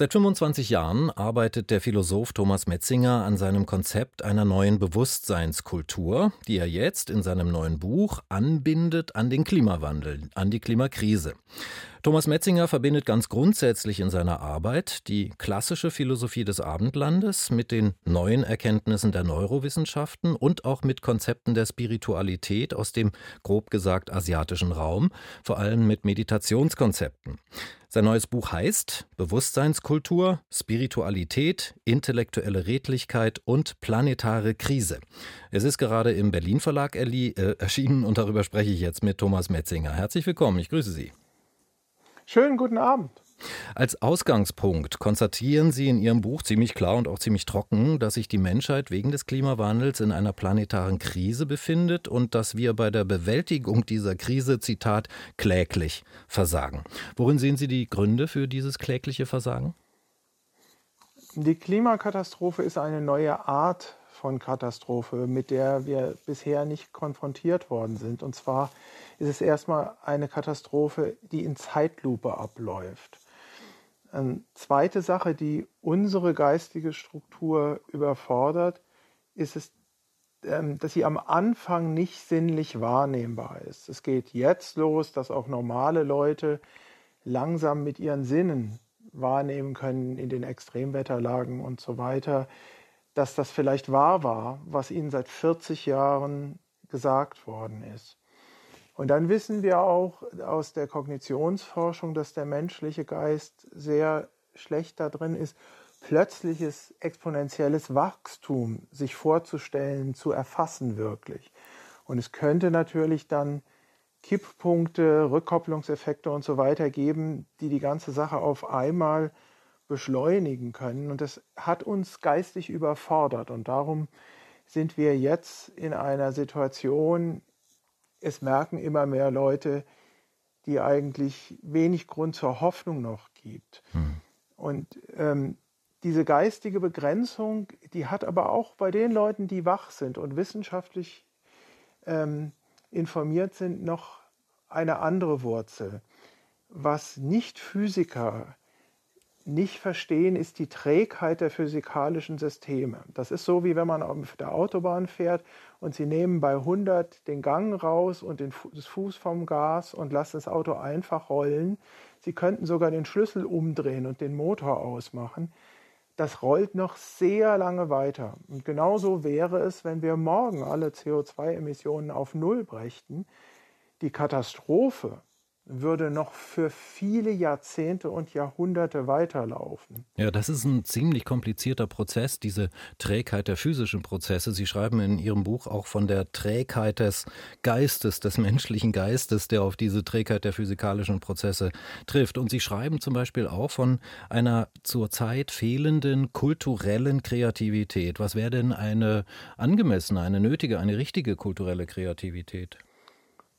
Seit 25 Jahren arbeitet der Philosoph Thomas Metzinger an seinem Konzept einer neuen Bewusstseinskultur, die er jetzt in seinem neuen Buch anbindet an den Klimawandel, an die Klimakrise. Thomas Metzinger verbindet ganz grundsätzlich in seiner Arbeit die klassische Philosophie des Abendlandes mit den neuen Erkenntnissen der Neurowissenschaften und auch mit Konzepten der Spiritualität aus dem grob gesagt asiatischen Raum, vor allem mit Meditationskonzepten. Sein neues Buch heißt Bewusstseinskultur, Spiritualität, intellektuelle Redlichkeit und planetare Krise. Es ist gerade im Berlin Verlag äh, erschienen und darüber spreche ich jetzt mit Thomas Metzinger. Herzlich willkommen, ich grüße Sie. Schönen guten Abend. Als Ausgangspunkt konstatieren Sie in Ihrem Buch ziemlich klar und auch ziemlich trocken, dass sich die Menschheit wegen des Klimawandels in einer planetaren Krise befindet und dass wir bei der Bewältigung dieser Krise, Zitat, kläglich versagen. Worin sehen Sie die Gründe für dieses klägliche Versagen? Die Klimakatastrophe ist eine neue Art von Katastrophe, mit der wir bisher nicht konfrontiert worden sind. Und zwar ist es erstmal eine Katastrophe, die in Zeitlupe abläuft. Eine zweite Sache, die unsere geistige Struktur überfordert, ist es, ähm, dass sie am Anfang nicht sinnlich wahrnehmbar ist. Es geht jetzt los, dass auch normale Leute langsam mit ihren Sinnen wahrnehmen können in den Extremwetterlagen und so weiter, dass das vielleicht wahr war, was ihnen seit 40 Jahren gesagt worden ist. Und dann wissen wir auch aus der Kognitionsforschung, dass der menschliche Geist sehr schlecht darin ist, plötzliches exponentielles Wachstum sich vorzustellen, zu erfassen wirklich. Und es könnte natürlich dann Kipppunkte, Rückkopplungseffekte und so weiter geben, die die ganze Sache auf einmal beschleunigen können. Und das hat uns geistig überfordert. Und darum sind wir jetzt in einer Situation, es merken immer mehr Leute, die eigentlich wenig Grund zur Hoffnung noch gibt. Hm. Und ähm, diese geistige Begrenzung, die hat aber auch bei den Leuten, die wach sind und wissenschaftlich ähm, informiert sind, noch eine andere Wurzel. Was Nicht-Physiker nicht verstehen, ist die Trägheit der physikalischen Systeme. Das ist so, wie wenn man auf der Autobahn fährt und Sie nehmen bei 100 den Gang raus und den das Fuß vom Gas und lassen das Auto einfach rollen. Sie könnten sogar den Schlüssel umdrehen und den Motor ausmachen. Das rollt noch sehr lange weiter. Und genauso wäre es, wenn wir morgen alle CO2-Emissionen auf Null brächten. Die Katastrophe würde noch für viele Jahrzehnte und Jahrhunderte weiterlaufen. Ja, das ist ein ziemlich komplizierter Prozess, diese Trägheit der physischen Prozesse. Sie schreiben in Ihrem Buch auch von der Trägheit des Geistes, des menschlichen Geistes, der auf diese Trägheit der physikalischen Prozesse trifft. Und Sie schreiben zum Beispiel auch von einer zurzeit fehlenden kulturellen Kreativität. Was wäre denn eine angemessene, eine nötige, eine richtige kulturelle Kreativität?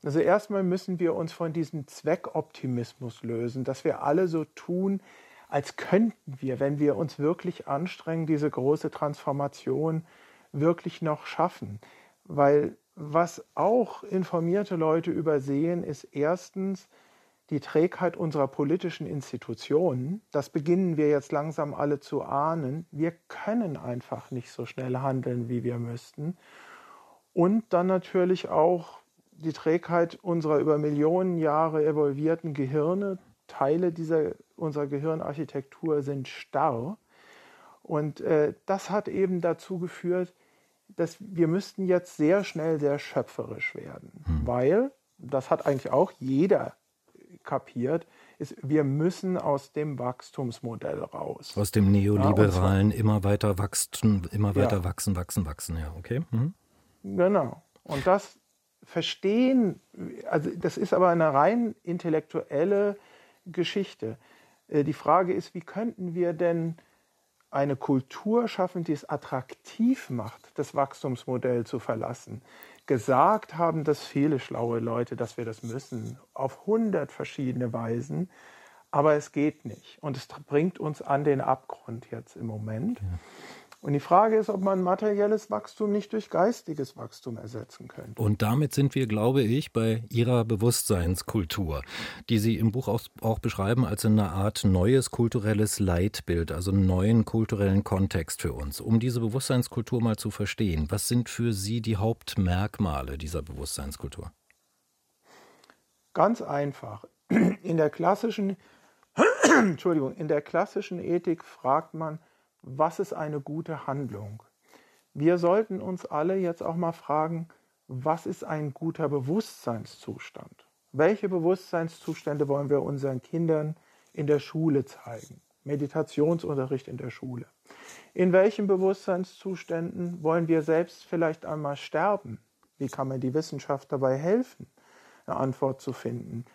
Also erstmal müssen wir uns von diesem Zweckoptimismus lösen, dass wir alle so tun, als könnten wir, wenn wir uns wirklich anstrengen, diese große Transformation wirklich noch schaffen. Weil was auch informierte Leute übersehen, ist erstens die Trägheit unserer politischen Institutionen. Das beginnen wir jetzt langsam alle zu ahnen. Wir können einfach nicht so schnell handeln, wie wir müssten. Und dann natürlich auch die Trägheit unserer über Millionen Jahre evolvierten Gehirne. Teile dieser, unserer Gehirnarchitektur sind starr. Und äh, das hat eben dazu geführt, dass wir müssten jetzt sehr schnell sehr schöpferisch werden. Hm. Weil, das hat eigentlich auch jeder kapiert, ist, wir müssen aus dem Wachstumsmodell raus. Aus dem neoliberalen ja, immer weiter wachsen, immer weiter ja. wachsen, wachsen, wachsen, ja, okay. Mhm. Genau. Und das verstehen, also das ist aber eine rein intellektuelle Geschichte. Äh, die Frage ist, wie könnten wir denn eine Kultur schaffen, die es attraktiv macht, das Wachstumsmodell zu verlassen. Gesagt haben das viele schlaue Leute, dass wir das müssen, auf hundert verschiedene Weisen, aber es geht nicht. Und es bringt uns an den Abgrund jetzt im Moment. Ja. Und die Frage ist, ob man materielles Wachstum nicht durch geistiges Wachstum ersetzen könnte. Und damit sind wir, glaube ich, bei Ihrer Bewusstseinskultur, die Sie im Buch auch, auch beschreiben als eine Art neues kulturelles Leitbild, also einen neuen kulturellen Kontext für uns. Um diese Bewusstseinskultur mal zu verstehen, was sind für Sie die Hauptmerkmale dieser Bewusstseinskultur? Ganz einfach. In der klassischen, Entschuldigung, in der klassischen Ethik fragt man, was ist eine gute Handlung? Wir sollten uns alle jetzt auch mal fragen, was ist ein guter Bewusstseinszustand? Welche Bewusstseinszustände wollen wir unseren Kindern in der Schule zeigen? Meditationsunterricht in der Schule. In welchen Bewusstseinszuständen wollen wir selbst vielleicht einmal sterben? Wie kann mir die Wissenschaft dabei helfen, eine Antwort zu finden?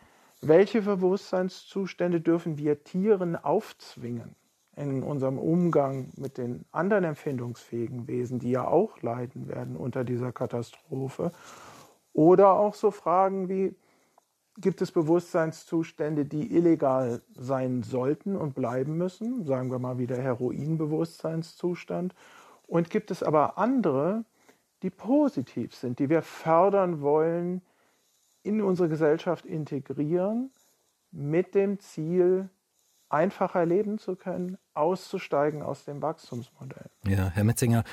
Welche Bewusstseinszustände dürfen wir Tieren aufzwingen? In unserem Umgang mit den anderen empfindungsfähigen Wesen, die ja auch leiden werden unter dieser Katastrophe. Oder auch so Fragen wie, gibt es Bewusstseinszustände, die illegal sein sollten und bleiben müssen, sagen wir mal wieder Heroinbewusstseinszustand, und gibt es aber andere, die positiv sind, die wir fördern wollen, in unsere Gesellschaft integrieren, mit dem Ziel, einfacher leben zu können, auszusteigen aus dem Wachstumsmodell. Ja, Herr Metzinger,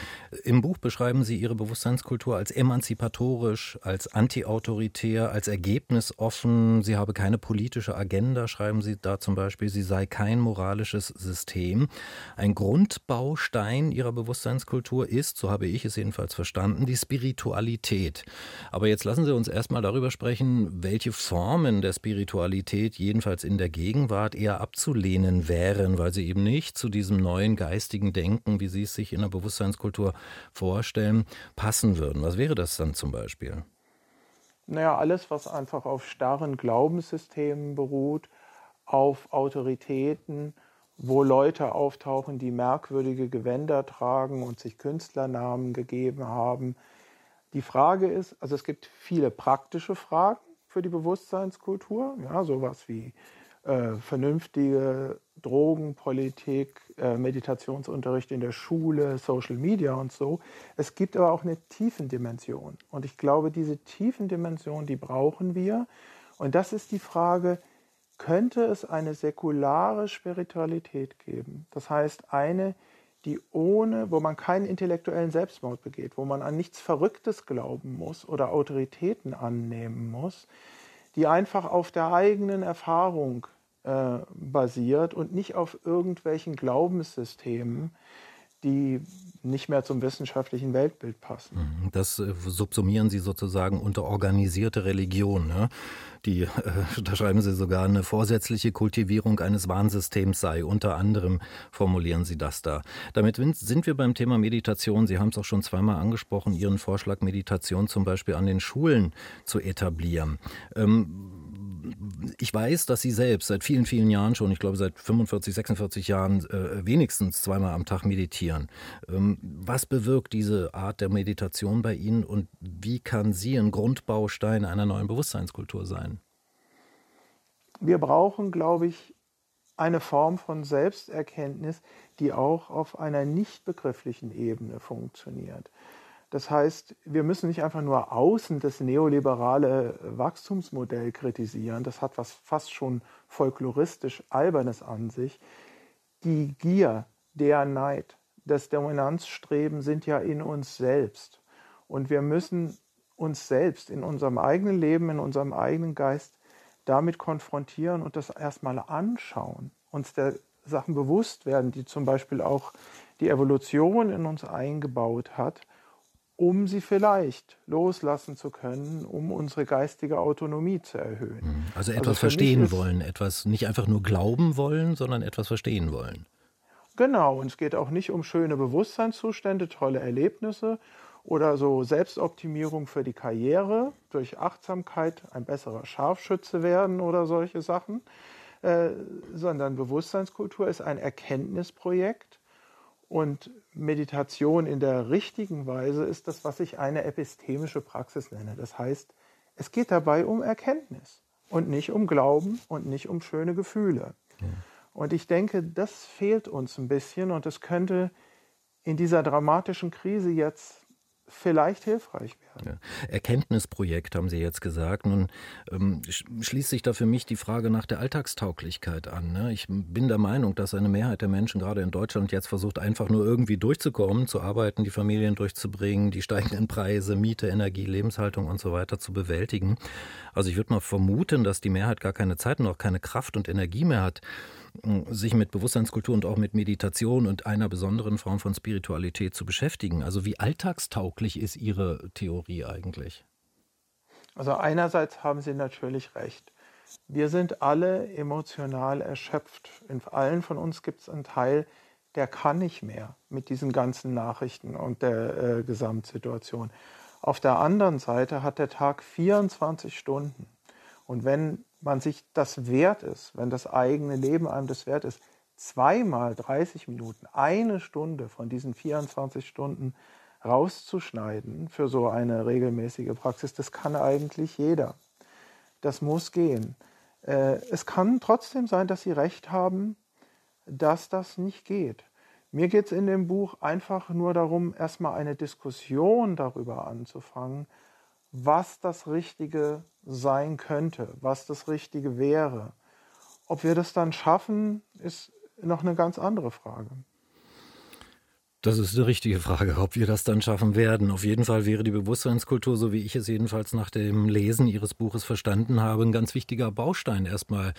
im Buch beschreiben Sie Ihre Bewusstseinskultur als emanzipatorisch, als antiautoritär, als ergebnisoffen. Sie habe keine politische Agenda, schreiben Sie da zum Beispiel. Sie sei kein moralisches System. Ein Grundbaustein Ihrer Bewusstseinskultur ist, so habe ich es jedenfalls verstanden, die Spiritualität. Aber jetzt lassen Sie uns erstmal darüber sprechen, welche Formen der Spiritualität jedenfalls in der Gegenwart eher abzulehnen wären, weil sie eben nicht zu diesem neuen geistigen Denken, wie Sie es sich in der Bewusstseinskultur vorstellen, passen würden? Was wäre das dann zum Beispiel? Naja, alles, was einfach auf starren Glaubenssystemen beruht, auf Autoritäten, wo Leute auftauchen, die merkwürdige Gewänder tragen und sich Künstlernamen gegeben haben. Die Frage ist, also es gibt viele praktische Fragen für die Bewusstseinskultur, ja, sowas wie äh, vernünftige Drogenpolitik, äh, Meditationsunterricht in der Schule, Social Media und so. Es gibt aber auch eine Tiefendimension. Und ich glaube, diese Tiefendimension, die brauchen wir. Und das ist die Frage, könnte es eine säkulare Spiritualität geben? Das heißt, eine, die ohne, wo man keinen intellektuellen Selbstmord begeht, wo man an nichts Verrücktes glauben muss oder Autoritäten annehmen muss, die einfach auf der eigenen Erfahrung äh, basiert und nicht auf irgendwelchen Glaubenssystemen, die nicht mehr zum wissenschaftlichen Weltbild passen. Mhm, das äh, subsumieren Sie sozusagen unter organisierte Religion. Ne? Die, äh, da schreiben Sie sogar, eine vorsätzliche Kultivierung eines Warnsystems sei. Unter anderem formulieren Sie das da. Damit sind wir beim Thema Meditation. Sie haben es auch schon zweimal angesprochen, Ihren Vorschlag, Meditation zum Beispiel an den Schulen zu etablieren. Ähm, ich weiß, dass Sie selbst seit vielen, vielen Jahren schon, ich glaube seit 45, 46 Jahren, äh, wenigstens zweimal am Tag meditieren. Ähm, was bewirkt diese Art der Meditation bei Ihnen und wie kann sie ein Grundbaustein einer neuen Bewusstseinskultur sein? Wir brauchen, glaube ich, eine Form von Selbsterkenntnis, die auch auf einer nicht begrifflichen Ebene funktioniert. Das heißt, wir müssen nicht einfach nur außen das neoliberale Wachstumsmodell kritisieren. Das hat was fast schon folkloristisch Albernes an sich. Die Gier, der Neid, das Dominanzstreben sind ja in uns selbst. Und wir müssen uns selbst in unserem eigenen Leben, in unserem eigenen Geist damit konfrontieren und das erstmal anschauen, uns der Sachen bewusst werden, die zum Beispiel auch die Evolution in uns eingebaut hat um sie vielleicht loslassen zu können, um unsere geistige Autonomie zu erhöhen. Mhm. Also, also etwas also verstehen wollen, etwas nicht einfach nur glauben wollen, sondern etwas verstehen wollen. Genau, und es geht auch nicht um schöne Bewusstseinszustände, tolle Erlebnisse oder so Selbstoptimierung für die Karriere, durch Achtsamkeit ein besserer Scharfschütze werden oder solche Sachen, äh, sondern Bewusstseinskultur ist ein Erkenntnisprojekt und Meditation in der richtigen Weise ist das, was ich eine epistemische Praxis nenne. Das heißt, es geht dabei um Erkenntnis und nicht um Glauben und nicht um schöne Gefühle. Ja. Und ich denke, das fehlt uns ein bisschen und es könnte in dieser dramatischen Krise jetzt vielleicht hilfreich werden. Ja. Erkenntnisprojekt haben Sie jetzt gesagt. Nun ähm, schließt sich da für mich die Frage nach der Alltagstauglichkeit an. Ne? Ich bin der Meinung, dass eine Mehrheit der Menschen gerade in Deutschland jetzt versucht, einfach nur irgendwie durchzukommen, zu arbeiten, die Familien durchzubringen, die steigenden Preise, Miete, Energie, Lebenshaltung und so weiter zu bewältigen. Also ich würde mal vermuten, dass die Mehrheit gar keine Zeit und auch keine Kraft und Energie mehr hat, sich mit Bewusstseinskultur und auch mit Meditation und einer besonderen Form von Spiritualität zu beschäftigen. Also wie alltagstauglich ist Ihre Theorie eigentlich? Also einerseits haben Sie natürlich recht. Wir sind alle emotional erschöpft. In allen von uns gibt es einen Teil, der kann nicht mehr mit diesen ganzen Nachrichten und der äh, Gesamtsituation. Auf der anderen Seite hat der Tag 24 Stunden. Und wenn man sich das wert ist, wenn das eigene Leben einem das wert ist, zweimal 30 Minuten, eine Stunde von diesen 24 Stunden rauszuschneiden für so eine regelmäßige Praxis, das kann eigentlich jeder. Das muss gehen. Äh, es kann trotzdem sein, dass Sie recht haben, dass das nicht geht. Mir geht es in dem Buch einfach nur darum, erstmal eine Diskussion darüber anzufangen, was das Richtige sein könnte, was das Richtige wäre. Ob wir das dann schaffen, ist noch eine ganz andere Frage. Das ist die richtige Frage, ob wir das dann schaffen werden. Auf jeden Fall wäre die Bewusstseinskultur, so wie ich es jedenfalls nach dem Lesen Ihres Buches verstanden habe, ein ganz wichtiger Baustein erstmal,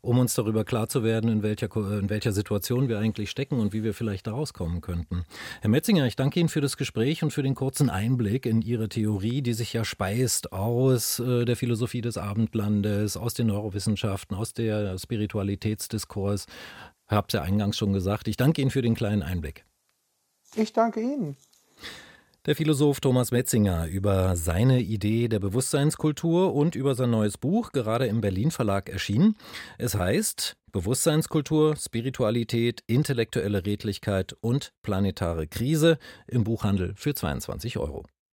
um uns darüber klar zu werden, in welcher, in welcher Situation wir eigentlich stecken und wie wir vielleicht da rauskommen könnten. Herr Metzinger, ich danke Ihnen für das Gespräch und für den kurzen Einblick in Ihre Theorie, die sich ja speist aus äh, der Philosophie des Abendlandes, aus den Neurowissenschaften, aus der Spiritualitätsdiskurs. Habe es ja eingangs schon gesagt. Ich danke Ihnen für den kleinen Einblick. Ich danke Ihnen. Der Philosoph Thomas Metzinger über seine Idee der Bewusstseinskultur und über sein neues Buch, gerade im Berlin Verlag erschienen. Es heißt Bewusstseinskultur, Spiritualität, intellektuelle Redlichkeit und planetare Krise im Buchhandel für 22 Euro.